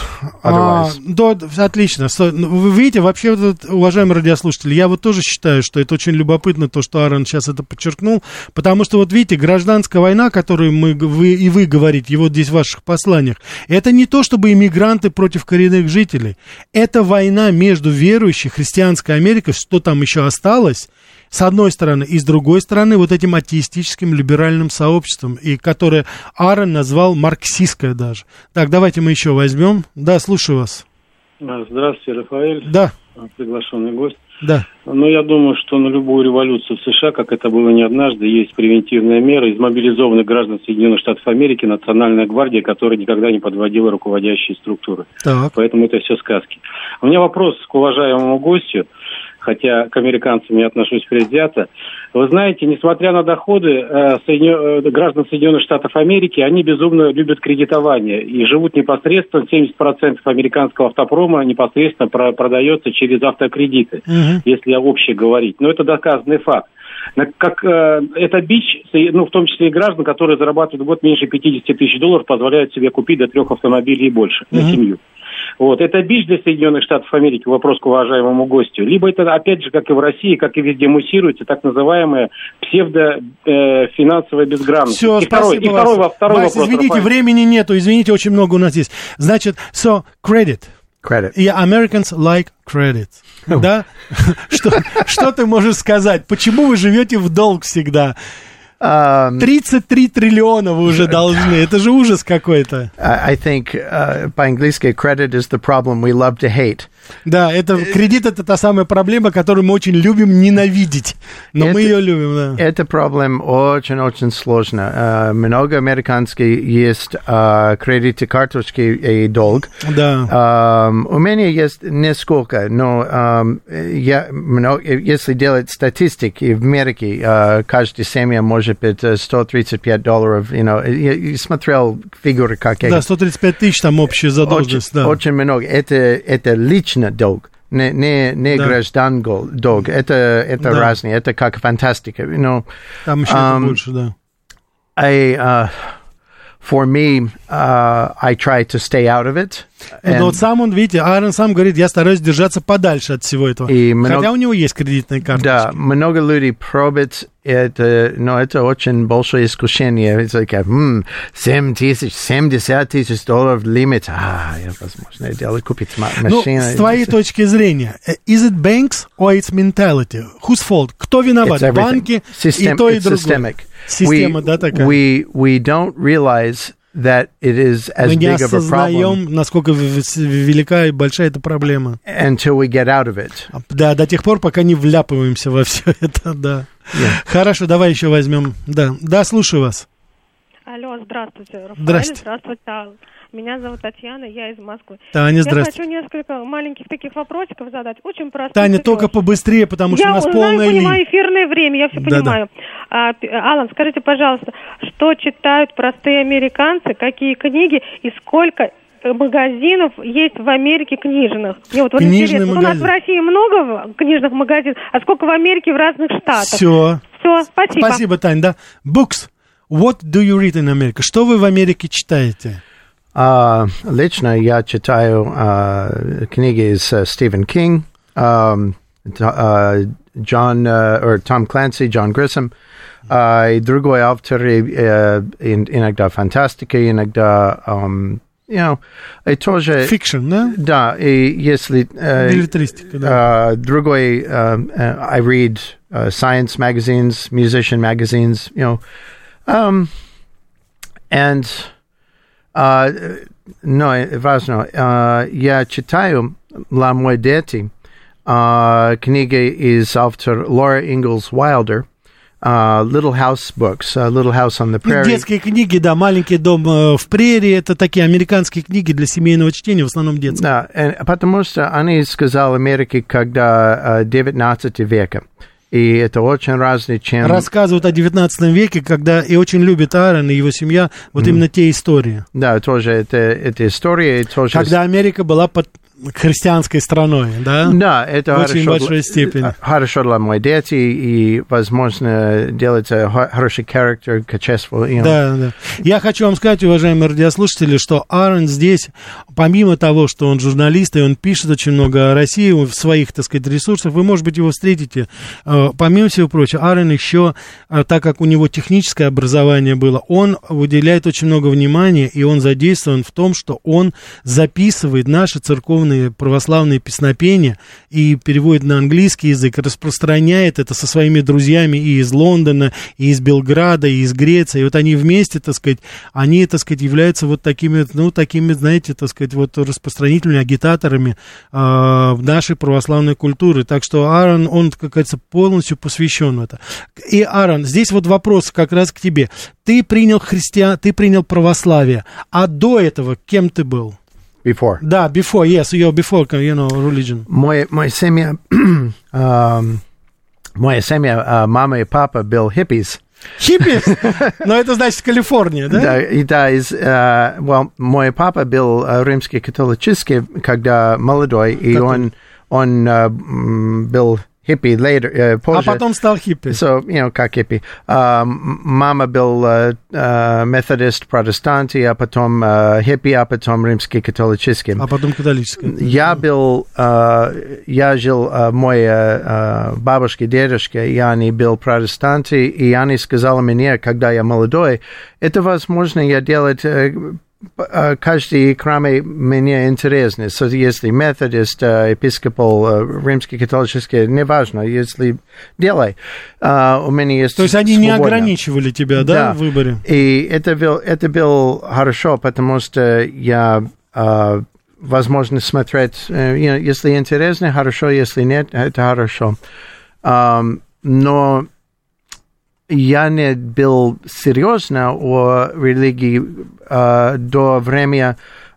А, otherwise. да, д- отлично. Ну, Вы видите, вообще, уважаемые радиослушатели, я вот тоже считаю, что это очень любопытно, то, что Аарон сейчас это подчеркнул, потому что, вот видите, гражданская война, которую мы, вы, и вы говорите, и вот здесь в ваших посланиях, это не то, чтобы иммигранты против коренных жителей. Это война между верующей христианской Америкой, что там еще осталось, с одной стороны, и с другой стороны, вот этим атеистическим либеральным сообществом, и которое Аарон назвал марксистское даже. Так, давайте мы еще возьмем. Да, слушаю вас. Здравствуйте, Рафаэль, Да, приглашенный гость. Да. Но я думаю, что на любую революцию в США, как это было не однажды, есть превентивная мера из мобилизованных граждан Соединенных Штатов Америки Национальная гвардия, которая никогда не подводила руководящие структуры. Так. Поэтому это все сказки. У меня вопрос к уважаемому гостю, хотя к американцам я отношусь предвзято. Вы знаете, несмотря на доходы э, э, граждан Соединенных Штатов Америки, они безумно любят кредитование и живут непосредственно, 70% американского автопрома непосредственно про- продается через автокредиты, Мгм. если общее говорить. Но это доказанный факт. На- Как, э, это бич, ну, в том числе и граждан, которые зарабатывают в год меньше 50 тысяч долларов, позволяют себе купить до трех автомобилей и больше на Мгм. семью. Вот. Это бич для Соединенных Штатов Америки, вопрос к уважаемому гостю. Либо это, опять же, как и в России, как и везде муссируется, так называемая псевдофинансовая безграмотность. Все, и второй, спасибо и второй, вас. во- второй Вась, вопрос. извините, Рафаэль. времени нету, извините, очень много у нас есть. Значит, so, credit. Credit. Yeah, Americans like credit. Да? Что, что ты можешь сказать? Почему вы живете в долг всегда? Um, 33 триллиона вы уже должны. Это же ужас какой-то. I think uh, по-английски credit is the problem we love to hate. Да, это кредит это та самая проблема, которую мы очень любим ненавидеть. Но мы Это- ее любим, да. Эта проблема очень-очень сложна. Uh, много американских есть uh, кредиты, карточки и долг. Да. Um, у меня есть несколько, но um, я, если делать статистики в Америке, каждая семья может быть э, 135 долларов. You know, я смотрел фигуры, как Да, 135 тысяч там общая задолженность, очень, да. очень много. Это, это лично долг. Не, не, не Да. граждан долг. Это, это Да. разные. Это как фантастика. You know, Там еще um, больше, да. I, uh, for me, uh, I try to stay out of it. Ну, And- вот сам он, видите, Аарон сам говорит, я стараюсь держаться подальше от всего этого. И много- Хотя у него есть кредитная карточка. Да, много людей пробуют это, но это очень большое искушение. Это like, м, 7 тысяч, 70 тысяч долларов лимит. А, я, возможно, делаю купить Ну, машину. с твоей точки зрения, э, is it banks or it's mentality? Whose fault? Кто виноват? Банки System- и то, и другое. systemic. Система, we, да, такая? We, we don't realize that it is as Мы не big of a problem насколько велика и большая эта проблема. until we get out of it. Да, до тех пор, пока не вляпываемся во все это, да. Yeah. Хорошо, давай еще возьмем. Да, да, слушаю вас. Алло, здравствуйте, Рафаэль. Здравствуйте, Алла. Меня зовут Татьяна, я из Москвы. Таня, я здрасте. хочу несколько маленьких таких вопросиков задать, очень простых. Таня, только побыстрее, потому что я у нас знаю, полная понимаю линия. эфирное время, я все Да-да. понимаю. А, п- Алан, скажите, пожалуйста, что читают простые американцы, какие книги и сколько э, магазинов есть в Америке книжных? Мне вот, вот Книжный интересно. Вот У нас в магазин. России много книжных магазинов, а сколько в Америке в разных штатах? Все. Все, спасибо. Спасибо, Тань, да. Books. What do you read in America? Что вы в Америке читаете? А, лично я читаю а, книги из э, Стивен Кинг, ам, Т- а, Джон, э, or Том Клэнси, Джон Гриссом, а, и другой автор, и, э, ин- иногда фантастика, иногда, ам, you know, и тоже... Fiction, да? Да, и если... э, Билетристика, да. uh, другой, um, uh, I read uh, science magazines, musician magazines, you know, um, and uh, no, важно, uh, я читаю «La мой дети», uh, книги из автор Лора Инглс Уайлдер, uh, Little House Books, uh, Little House on the Prairie. Детские книги, да, маленький дом э, в прерии, это такие американские книги для семейного чтения, в основном детские. Да, э, потому что они сказали Америке, когда э, 19 века. И это очень разные, чем... Рассказывают о 19 веке, когда и очень любит Аарон и его семья вот именно те истории. Да, тоже это, это история, тоже... Когда Америка была под христианской страной, да? Да, это в очень хорошо большой степени. Хорошо для моих дети, и, возможно, делать э, хо- хороший характер, качество. you know. Да, да. Я хочу вам сказать, уважаемые радиослушатели, что Аарон здесь, помимо того, что он журналист, и он пишет очень много о России в своих, так сказать, ресурсах, вы, может быть, его встретите. Э, Помимо всего прочего, Аарон еще, э, так как у него техническое образование было, он уделяет очень много внимания, и он задействован в том, что он записывает наши церковные православные песнопения и переводит на английский язык, распространяет это со своими друзьями и из Лондона, и из Белграда, и из Греции. И вот они вместе, так сказать, они, так сказать, являются вот такими, ну, такими, знаете, так сказать, вот распространителями, агитаторами э, нашей православной культуры. Так что Аарон, он, как говорится, полностью посвящен в это. И, Аарон, здесь вот вопрос как раз к тебе. Ты принял христиан, ты принял православие, а до этого кем ты был? Before. Да, before, yes, you're before, you know, religion. Мой, моя семья, um, моя семья, а, мама и папа был хиппис. Хиппис? Но это значит Калифорния, да? Да, и да, из, э, well, мой папа был э, римский католический, когда молодой, и Какой? он, он э, м, был хиппи later, э, А позже. потом стал хиппи. So, you know, как хиппи. А, м- мама был э, э, методист, протестант, а потом э, хиппи, а потом римский католический. А потом католическая. Я был, э, я жил, э, мой э, бабушка, дедушка, и они был протестанты, и они сказали мне, когда я молодой, это возможно я делать каждый храме мне интересны. So, если методист, э, епископал, э, римский, католический, неважно, если делай. У меня есть То есть они не свобода. ограничивали тебя, да, в выборе? И это был, это был хорошо, потому что я а, возможно смотреть, э, если интересно, хорошо, если нет, это хорошо. Но я не был серьезно о религии а, до времени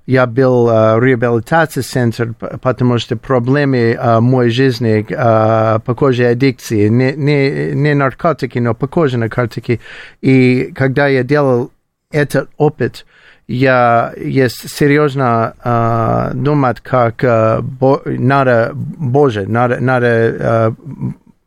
я был а, реабилитации центр, потому что проблемы а, моей жизни, а, похожие аддикции, не, не, не наркотики, но похожие наркотики. И когда я делал этот опыт, я есть серьезно а, думать, как а, бо- надо Боже, надо, надо а,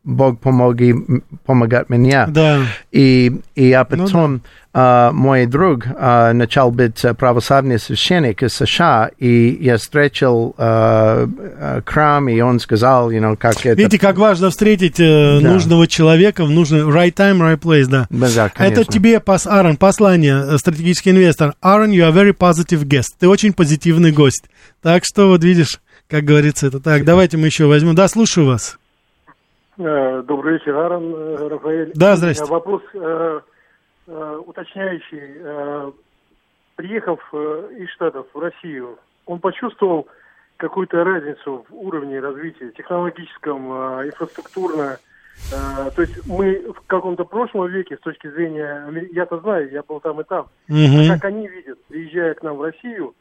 Бог помоги, м- помогать мне. Да. И, и я Ну потом, а, мой друг а, начал быть а, православный священник из США, и я встретил а, а, храм, и он сказал, you know, как это... Видите, как важно встретить э, Да. нужного человека в нужный right time, right place, да. Да, да, конечно. Это тебе, пос, Аарон, послание, стратегический инвестор. Аарон, you are very positive guest. Ты очень позитивный гость. Так что, вот видишь, как говорится это. Так, давайте мы еще возьмем. Да, слушаю вас. Э, Добрый вечер, Аарон, э, Рафаэль. Да, здрасте. Вопрос э, э, уточняющий. Приехав из Штатов в Россию, он почувствовал какую-то разницу в уровне развития технологическом, инфраструктурно. То есть мы в каком-то прошлом веке, с точки зрения, я-то знаю, я был там и там, а как они видят, приезжая к нам в Россию,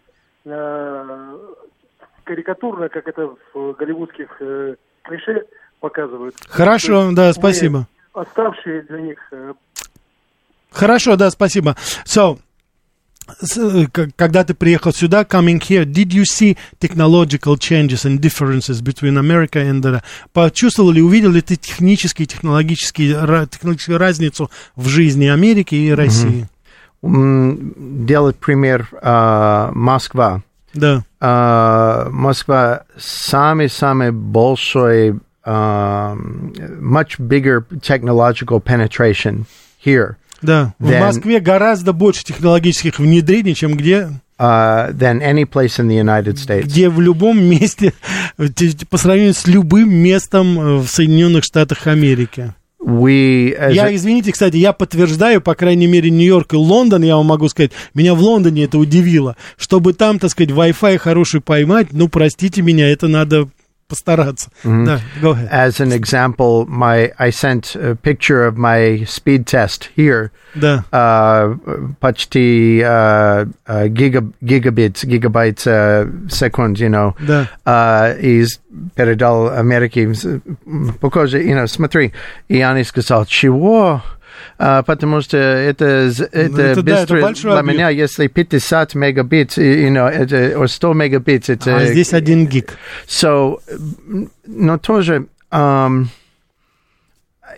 карикатурно, как это в голливудских клише показывают. Хорошо, есть да, спасибо. Оставшие для них э, Хорошо, да, спасибо. So, э, когда ты приехал сюда, coming here, did you see technological changes and differences between America and the... Почувствовал ли, увидел ли ты технические, технологические, ра- технологическую разницу в жизни Америки и России? М, Делать пример а, Москва. Да. А, Москва самый-самый большой, а, much bigger technological penetration here. Да, в Then- Москве гораздо больше технологических внедрений, чем где, uh, than any place in the United States. где в любом месте, те- по сравнению с любым местом э, в Соединенных Штатах Америки. We, Я, a- извините, кстати, я подтверждаю, по крайней мере, Нью-Йорк и Лондон, я вам могу сказать, меня в Лондоне это удивило. Чтобы там, так сказать, Wi-Fi хороший поймать, ну, простите меня, это надо постараться. Mhm. Да, go ahead. As an example, my I sent a picture of my speed test here. Да. Uh, почти uh, uh, giga, gigabits, gigabytes uh, second, you know. Да. Uh, из передал Америке, покажи, you know, смотри. И они сказал, чего? А, потому что это, з- это, это да, это быстро большой для объем. меня, если 50 мегабит, you know, это, or 100 мегабит, это... А здесь один гиг. So, м, но тоже, um,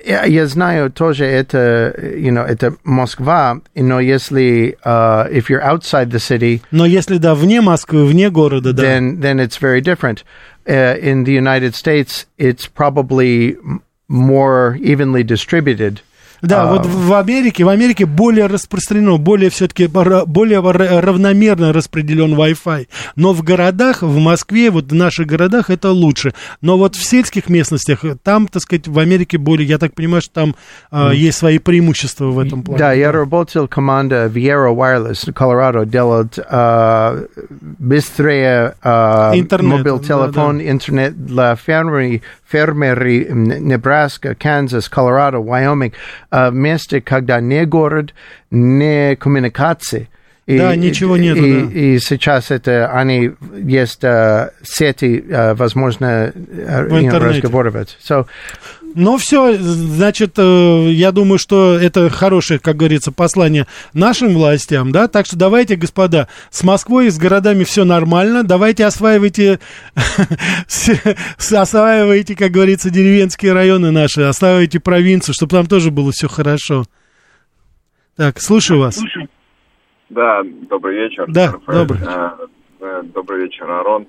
я, я знаю тоже это, you know, это Москва, но если, uh, if you're outside the city, Но если, да, вне Москвы, вне города, да. then then it's very different. Uh, in the United States, it's probably m- more evenly distributed. Да, А, вот в Америке, в Америке более распространено, более все-таки более ра- равномерно распределен Wi-Fi. Но в городах, в Москве, вот в наших городах это лучше. Но вот в сельских местностях, там, так сказать, в Америке более, я так понимаю, что там Мгм. есть свои преимущества в этом плане. Да, я работал команда Viera Wireless Colorado делать uh, быстрее uh, Интернет, мобил да, телефон, интернет для фермеров, фермеры м, Небраска, Канзас, Колорадо, Вайоминг, uh, месте, когда не город, не коммуникации. Да, ничего нету, и, да. и сейчас это они есть uh, сети, uh, возможно, В интернете. разговаривать. So, Ну все, значит, э, я думаю, что это хорошее, как говорится, послание нашим властям, да, так что давайте, господа, с Москвой и с городами все нормально, давайте осваивайте, осваивайте, как говорится, деревенские районы наши, осваивайте провинцию, чтобы там тоже было все хорошо. Так, слушаю вас. Да, добрый вечер. Да, добрый. Э, э, добрый вечер, Арон.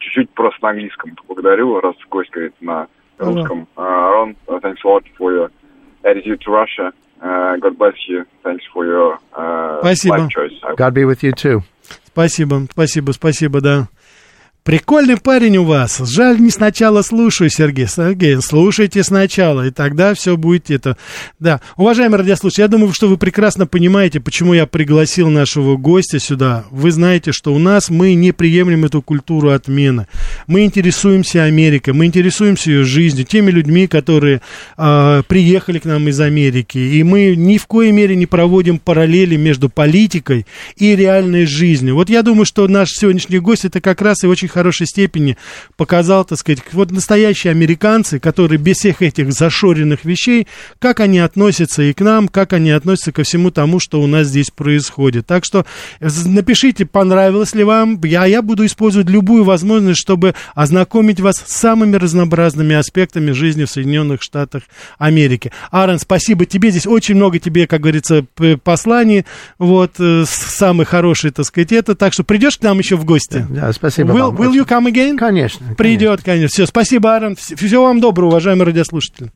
Чуть-чуть просто на английском поблагодарю, раз гость говорит на русском. Uh, Aaron, uh, thanks a lot for your attitude to Russia. Uh, God bless you. Thanks for your uh, Спасибо. life choice. I God be with you too. Спасибо, спасибо, спасибо, да. Прикольный парень у вас. Жаль, не сначала слушаю, Сергей. Сергей, слушайте сначала, и тогда все будет это. Да, уважаемые радиослушатели, я думаю, что вы прекрасно понимаете, почему я пригласил нашего гостя сюда. Вы знаете, что у нас мы не приемлем эту культуру отмены. Мы интересуемся Америкой, мы интересуемся ее жизнью, теми людьми, которые э, приехали к нам из Америки. И мы ни в коей мере не проводим параллели между политикой и реальной жизнью. Вот я думаю, что наш сегодняшний гость это как раз и очень хорошей степени показал, так сказать, вот настоящие американцы, которые без всех этих зашоренных вещей, как они относятся и к нам, как они относятся ко всему тому, что у нас здесь происходит. Так что напишите, понравилось ли вам. Я, я буду использовать любую возможность, чтобы ознакомить вас с самыми разнообразными аспектами жизни в Соединенных Штатах Америки. Аарон, спасибо тебе. Здесь очень много тебе, как говорится, посланий. Вот, э, самый хороший, так сказать, это. Так что придешь к нам еще в гости? Да, спасибо Will, вам. Will you come again? Конечно. Придет, конечно. Все, спасибо, Аарон. Всего вам доброго, уважаемые радиослушатели.